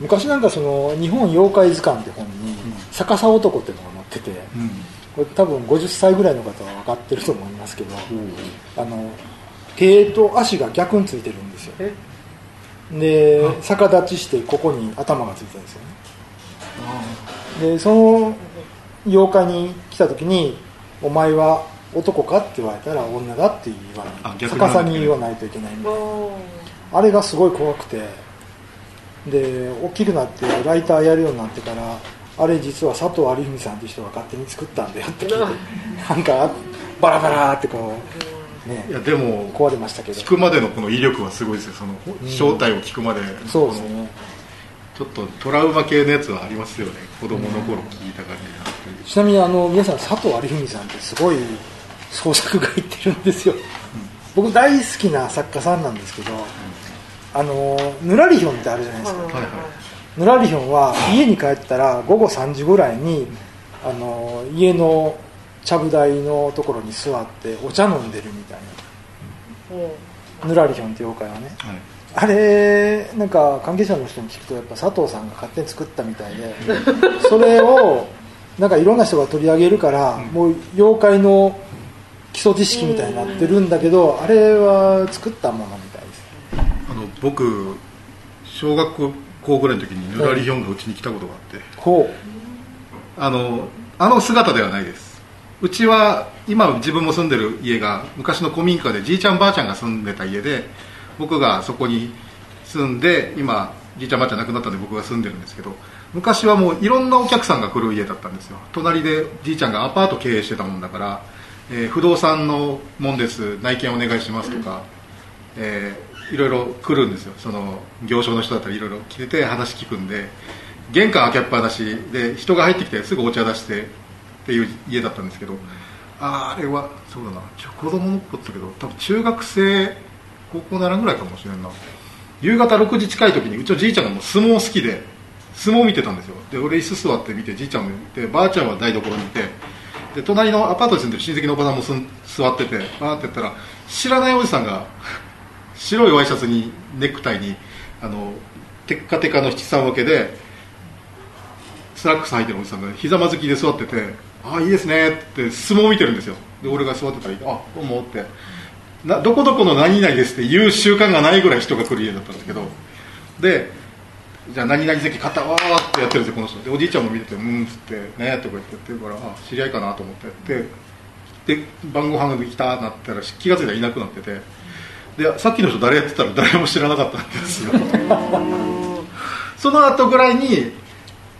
昔なんかその日本妖怪図鑑って本に逆さ男っていうのが載っててうんこれ多分50歳ぐらいの方は分かってると思いますけどあの手と足が逆についてるんですよ。え？で逆立ちしてここに頭がついてるんですよね。でその妖怪に来た時に「お前は男か?」って言われたら「女だ」って言わないあ逆さに言わないといけないんでああれがすごい怖くて。で大きくなってライターやるようになってからあれ実は佐藤有文さんっていう人が勝手に作ったんだよって聞いて。なんかバラバラってこうね。いやでも壊れましたけど。聞くまでのこの威力はすごいですよ。その正体を聞くまでそうですね。ちちょっとトラウマ系のやつはありますよね。子供の頃聞いた感じがちなみにあの皆さん佐藤有文さんってすごい創作がいってるんですよ、僕大好きな作家さんなんですけど、あのぬらりひょんってあるじゃないですか、はいはい。ぬらりひょんは家に帰ったら午後3時ぐらいにあの家のちゃぶ台のところに座ってお茶飲んでるみたいな。ぬらりひょんって妖怪はね。はい。あれなんか関係者の人に聞くとやっぱ佐藤さんが勝手に作ったみたいで それをなんかいろんな人が取り上げるから、もう妖怪の基礎知識みたいになってるんだけど、あれは作ったものみたいです。あの僕小学校ぐらいの時にぬらりひょんがうちに来たことがあって。こあのあの姿ではないですうちは今自分も住んでる家が昔の古民家でじいちゃんばあちゃんが住んでた家で僕がそこに住んで今じいちゃんばあちゃん亡くなったんで僕が住んでるんですけど昔はもういろんなお客さんが来る家だったんですよ。隣でじいちゃんがアパート経営してたもんだから、えー不動産のもんです。内見お願いしますとか、えーいろいろ来るんですよ。その業商の人だったらいろいろ来てて話聞くんで玄関開けっぱなしで人が入ってきてすぐお茶出してっていう家だったんですけどああれはそうだな子供の子だったけど多分中学生高校ならぐらいかもしれんな。夕方6時近い時にうちのじいちゃんがもう相撲好きで相撲見てたんですよ。で俺椅子座って見てじいちゃんもいてばあちゃんは台所にいてで隣のアパートに住んでる親戚のおばさんもすん座っててバーってやったら知らないおじさんが 白いワイシャツにネクタイにあのテッカテカの七三分けでスラックス履いてるおじさんがひざまずきで座ってて「ああいいですね」って相撲見てるんですよ。で俺が座ってたら「あどうも」って。などこどこの何々ですって言う習慣がないぐらい人が来る家だったんですけど。でじゃあ何々席買ったわーってやってるんですよこの人。でおじいちゃんも見てて「うん」っつって「ね」とか言ってやってるからあ知り合いかなと思って。やってで晩ご飯ができたなったら気が付いたらいなくなってて。でさっきの人誰やってたら誰も知らなかったんですよ。その後ぐらいに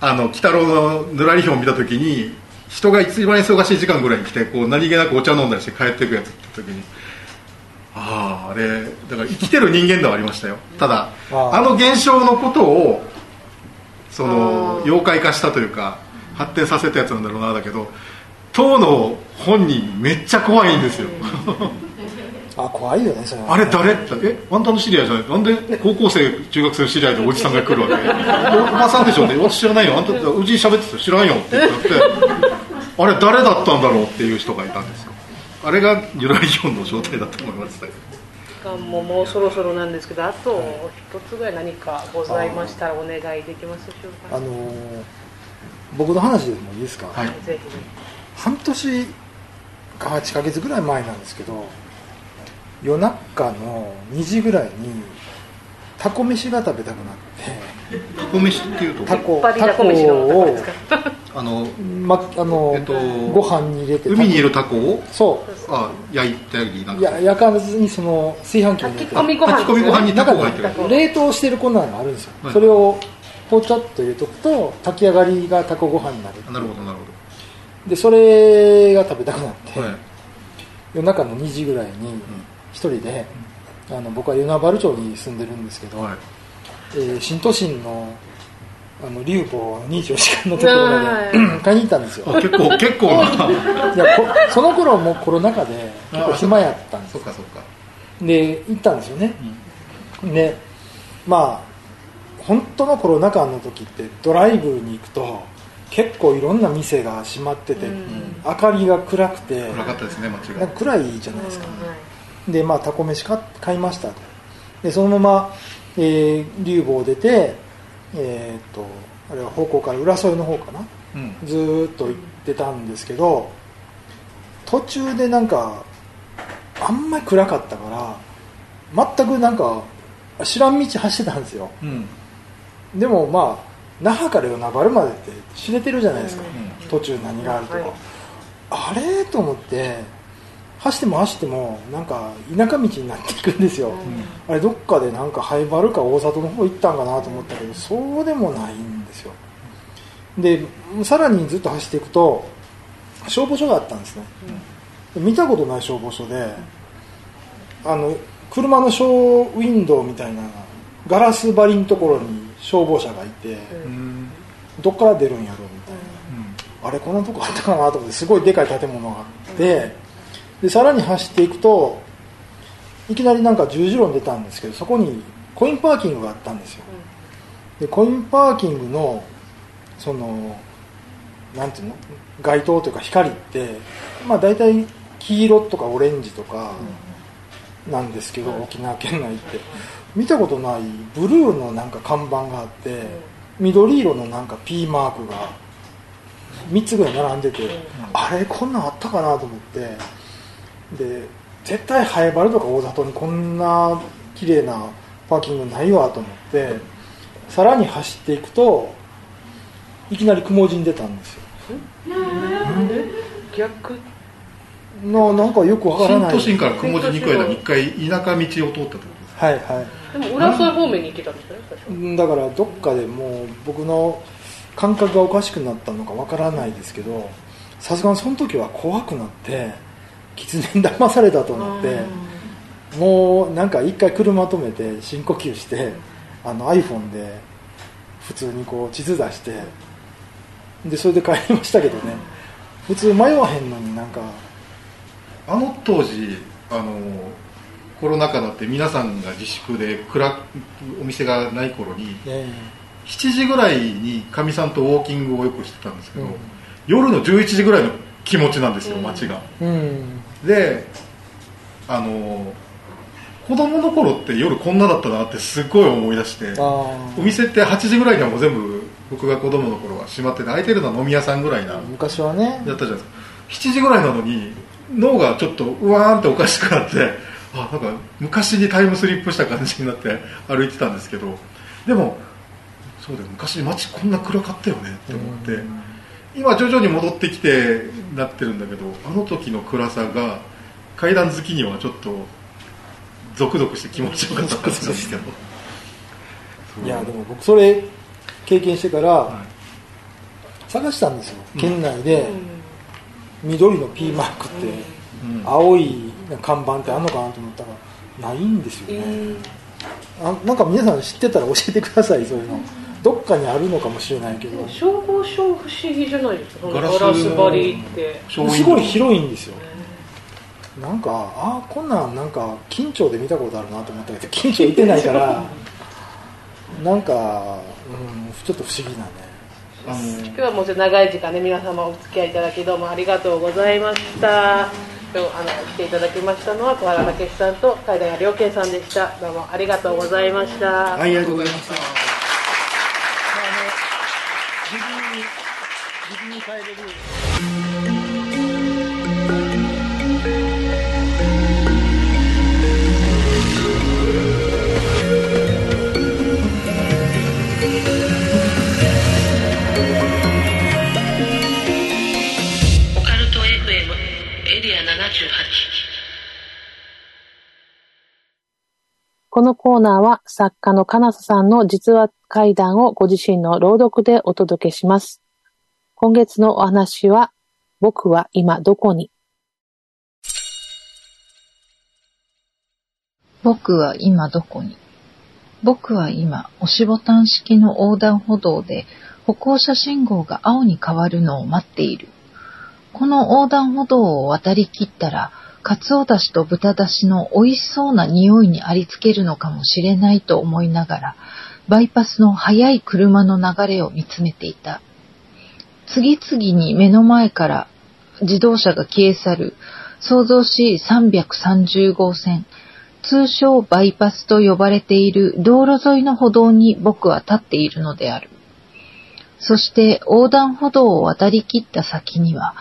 あの鬼太郎のぬらりひょんを見た時に人が一番忙しい時間ぐらいに来てこう何気なくお茶飲んだりして帰っていくやつって時にあああれだから生きてる人間ではありましたよ。ただあの現象のことをその妖怪化したというか発展させたやつなんだろうなだけど当の本人めっちゃ怖いんですよ。あ怖いよねそれは。あれ誰？ってえあんたの知り合いじゃない？なんで？高校生中学生の知り合いでおじさんが来るわけ？おおばさんでしょって私知らないよ。あんたうちに喋ってた知らんよって言ってあれ誰だったんだろうっていう人がいたんですよ。あれがユラリオンの状態だと思います。時間ももうそろそろなんですけどあと一つぐらい何かございましたらお願いできますでしょうか。あのー僕の話でもいいですか、はい。ぜひぜ半年か8ヶ月ぐらい前なんですけど夜中の2時ぐらいにタコ飯が食べたくなって。タコ飯っていうと？タコタタコをあのまあの、えっとご飯に入れて海にいるタコを？そあ焼いたりなんうかや焼かずにその炊飯器に入れて。炊き込みご飯。にタコが入ってる冷凍してる粉があるんですよ、はい。それをポチャッと入れとくと炊き上がりがタコご飯になるなるほどなるほでそれが食べたくなって、どはい。夜中の2時ぐらいに一人で、あの僕は与那原町に住んでるんですけど、はい。えー新都心のあの竜坊24時間のところまはで 買いに行ったんですよ。あ結構結構な。いやこその頃もうコロナ禍で結構暇やったんです。そっかそっか。で行ったんですよね、でまあ本当のコロナ禍の時ってドライブに行くと結構いろんな店が閉まってて、うん。明かりが暗くて暗かったですね間違いなんか暗いじゃないですか、うんはいでまあタコ飯買買いました。とでそのまま、えー、竜坊を出てえーっとあれは方向から浦添の方かな？うん。ずーっと行ってたんですけど途中でなんかあんまり暗かったから全くなんか知らん道走ってたんですよ。うん。でもまあ那覇から与那原までって知れてるじゃないですか、うん。途中何があるとか、はい。あれ？と思って走っても走ってもなんか田舎道になっていくんですよ、あれどっかでなんか灰原か大里の方行ったんかなと思ったけどそうでもないんですよ。でさらにずっと走っていくと消防署があったんですね、見たことない消防署であの車のショーウィンドウみたいなガラス張りのところに消防車がいて、うん。どっから出るんやろみたいな、あれこんなとこあったかなと思ってすごいでかい建物があってでさらに走っていくといきなりなんか十字路に出たんですけどそこにコインパーキングがあったんですよ。でコインパーキングのそのなんていうの？街灯というか光ってまあ大体黄色とかオレンジとかなんですけど、沖縄県内って。見たことないブルーのなんか看板があって緑色のなんか P マークが3つぐらい並んでて、あれこんなんあったかなと思ってで絶対ハエバルとか大里にこんな綺麗なパーキングないわと思ってさらに走っていくといきなり雲陣出たんですよ。逆？ななんかよくわからない。新都心から雲寺に行く間に一回田舎道を通ったってことですか？はいはい。でも浦添方面に行けたんですよねだからどっかでもう僕の感覚がおかしくなったのかわからないですけどさすがにその時は怖くなって狐に騙されたと思ってもうなんか一回車止めて深呼吸してあの iPhone で普通にこう地図出してでそれで帰りましたけどね。普通迷わへんのになんかあの当時あのコロナ禍だって皆さんが自粛で暗お店がない頃にね7時ぐらいにかみさんとウォーキングをよくしてたんですけど、うん。夜の11時ぐらいの気持ちなんですようん。街が、うん。であの子供の頃って夜こんなだったなってすっごい思い出してあお店って8時ぐらいにはもう全部僕が子供の頃は閉まってて空いてるのは飲み屋さんぐらいなあ昔はね。やったじゃないですか。7時ぐらいなのに脳がちょっとうわーんっておかしくなってあなんか昔にタイムスリップした感じになって歩いてたんですけど。でもそうだよ昔街こんな暗かったよねって思って、うん今徐々に戻ってきてなってるんだけどあの時の暗さが階段好きにはちょっとゾクゾクして気持ちよかったんですけど。いやでも僕それ経験してからは探したんですよ、うん。県内で緑の P マークって、いうん。青い看板ってあんのかなと思ったらないんですよね、あなんか皆さん知ってたら教えてくださいそういうのどっかにあるのかもしれないけど。消防署不思議じゃないですか？ガガラスラス張りって。すごい広いんですよ。なんかああこんなんなんか緊張で見たことあるなと思ったけど緊張いてないから なんか、うん、ちょっと不思議なね。あの今日はもうちょっと長い時間ね皆様お付き合いいただきどうもありがとうございました。今日あの来ていただきましたのは小原武史さんと海田良健さんでした。どうもありがとうございました、はいありがとうございましたオカルト FM エリア78このコーナーは作家の金瀬さんの実話怪談をご自身の朗読でお届けします。今月のお話は、僕は今どこに？僕は今どこに？僕は今、押しボタン式の横断歩道で歩行者信号が青に変わるのを待っている。この横断歩道を渡り切ったら、カツオだしと豚だしの美味しそうな匂いにありつけるのかもしれないと思いながら、バイパスの速い車の流れを見つめていた。次々に目の前から自動車が消え去る、創造し330号線、通称バイパスと呼ばれている道路沿いの歩道に僕は立っているのである。そして横断歩道を渡り切った先には、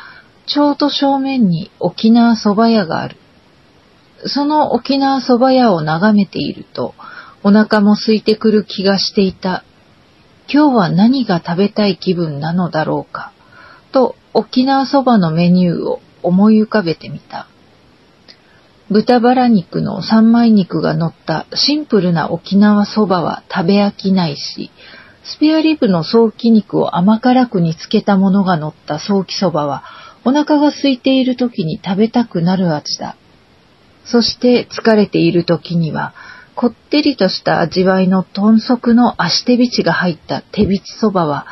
ちょうど正面に沖縄蕎麦屋がある。その沖縄蕎麦屋を眺めていると、お腹も空いてくる気がしていた。今日は何が食べたい気分なのだろうか、と沖縄蕎麦のメニューを思い浮かべてみた。豚バラ肉の三枚肉が乗ったシンプルな沖縄そばは食べ飽きないし、スペアリブのソーキ肉を甘辛く煮つけたものが乗ったソーキそばは、お腹が空いている時に食べたくなる味だ。そして疲れている時には、こってりとした味わいの豚足の足手びちが入った手びちそばは、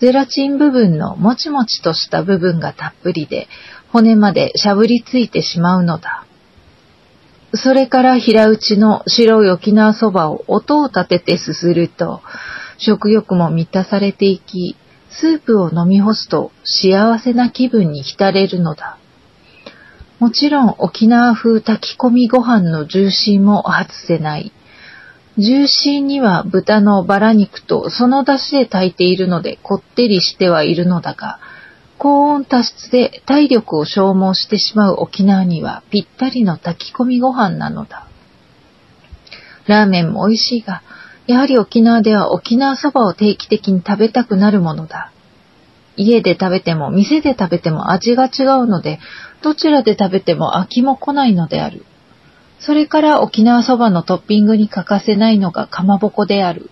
ゼラチン部分のもちもちとした部分がたっぷりで、骨までしゃぶりついてしまうのだ。それから平打ちの白い沖縄そばを音を立ててすすると、食欲も満たされていき、スープを飲み干すと幸せな気分に浸れるのだ。もちろん沖縄風炊き込みご飯のジューシーも外せない。ジューシーには豚のバラ肉とその出汁で炊いているのでこってりしてはいるのだが、高温多湿で体力を消耗してしまう沖縄にはぴったりの炊き込みご飯なのだ。ラーメンも美味しいが、やはり沖縄では沖縄そばを定期的に食べたくなるものだ。家で食べても店で食べても味が違うので、どちらで食べても飽きも来ないのである。それから沖縄そばのトッピングに欠かせないのがかまぼこである。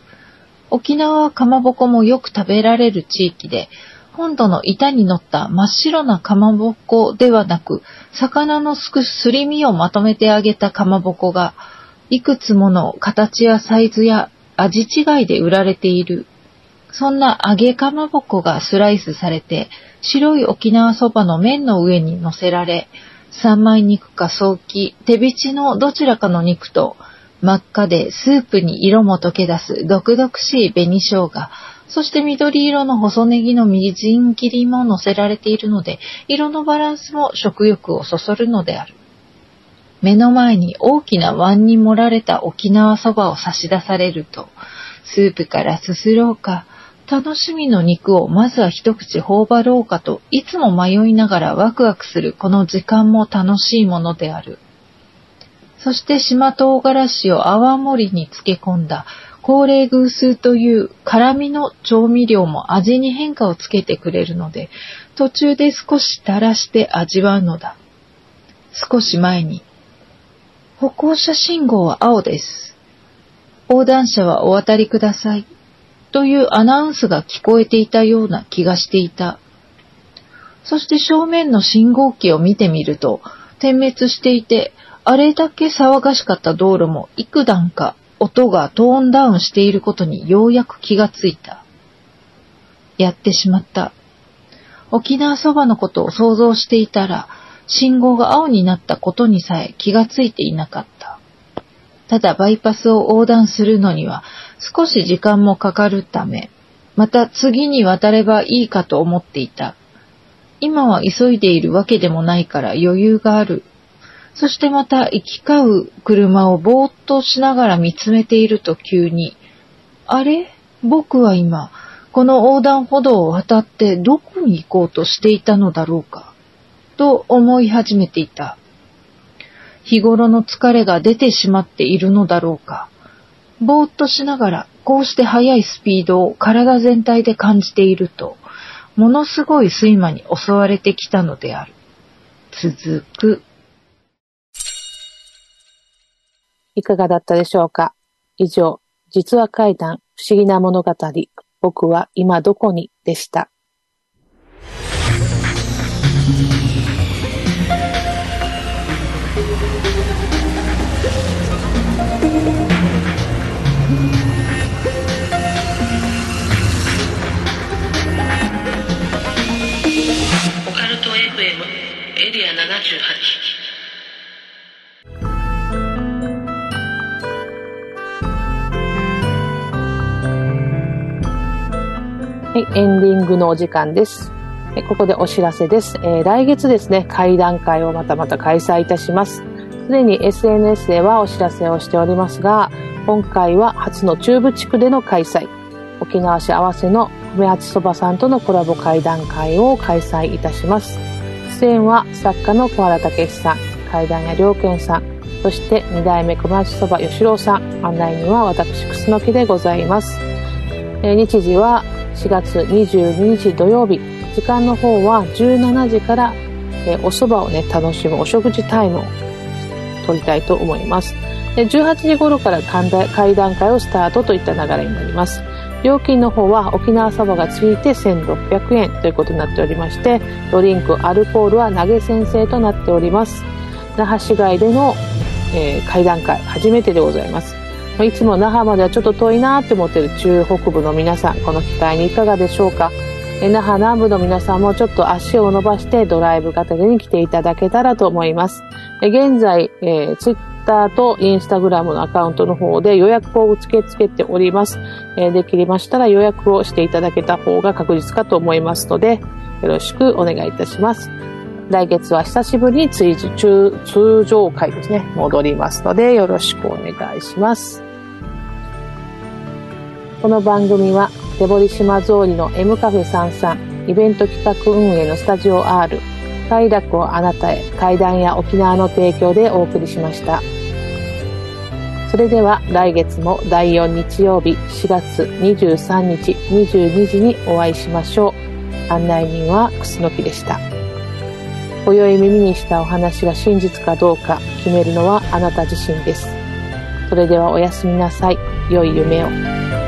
沖縄はかまぼこもよく食べられる地域で、本土の板に乗った真っ白なかまぼこではなく、魚のすくすり身をまとめてあげたかまぼこが、いくつもの形やサイズや味違いで売られている。そんな揚げかまぼこがスライスされて、白い沖縄そばの麺の上に乗せられ、三枚肉か早期、手びちのどちらかの肉と、真っ赤でスープに色も溶け出す毒々しい紅生姜、そして緑色の細ネギのみじん切りも乗せられているので、色のバランスも食欲をそそるのである。目の前に大きな碗に盛られた沖縄そばを差し出されると、スープからすすろうか、楽しみの肉をまずは一口頬張ろうかといつも迷いながらワクワクするこの時間も楽しいものである。そして島唐辛子を泡盛に漬け込んだ高齢偶数という辛味の調味料も味に変化をつけてくれるので、途中で少し垂らして味わうのだ。少し前に、歩行者信号は青です。横断者はお渡りください。というアナウンスが聞こえていたような気がしていた。そして正面の信号機を見てみると、点滅していて、あれだけ騒がしかった道路も幾段か音がトーンダウンしていることにようやく気がついた。やってしまった。沖縄そばのことを想像していたら、信号が青になったことにさえ気がついていなかった。ただバイパスを横断するのには少し時間もかかるため、また次に渡ればいいかと思っていた。今は急いでいるわけでもないから余裕があるそしてまた行き交う車をぼーっとしながら見つめていると急に、あれ？僕は今、この横断歩道を渡ってどこに行こうとしていたのだろうか、と思い始めていた。日頃の疲れが出てしまっているのだろうか？ぼーっとしながら、こうして速いスピードを体全体で感じていると、ものすごい睡魔に襲われてきたのである。続く。いかがだったでしょうか？以上、実話怪談不思議な物語、僕は今どこにでした。はい、エンディングのお時間です。ここでお知らせです。えー、来月ですね、会談会をまたまた開催いたします。すでに SNS ではお知らせをしておりますが、今回は初の中部地区での開催。沖縄市合わせの梅八そばさんとのコラボ会談会を開催いたします。出演は作家の小原武さん、会談や良健さん、そして二代目小町そば吉郎さん、案内人は私、楠木でございます。えー、日時は4月22日土曜日。時間の方は17時から、え、お蕎麦をね楽しむお食事タイムを取りたいと思います。で18時頃から会談会をスタートといった流れになります。料金の方は沖縄そばがついて1600円ということになっておりましてドリンクアルコールは投げ先生となっております。那覇市外での、えー、会談会初めてでございます。いつも那覇まではちょっと遠いなって思ってる中北部の皆さん、この機会にいかがでしょうか？那覇南部の皆さんもちょっと足を伸ばしてドライブ型でに来ていただけたらと思います。現在、えー、ツイッターとインスタグラムのアカウントの方で予約を受け付けております。えーできましたら予約をしていただけた方が確実かと思いますので、よろしくお願いいたします。来月は久しぶりに通通常会ですね、戻りますので、よろしくお願いします。この番組は、手堀島通りの M カフェ33イベント企画運営のスタジオ R 快楽をあなたへ階段や沖縄の提供でお送りしました。それでは来月も第4日曜日4月23日22時にお会いしましょう。案内人は楠木でした。今宵耳にしたお話が真実かどうか決めるのはあなた自身です。それではおやすみなさい。良い夢を。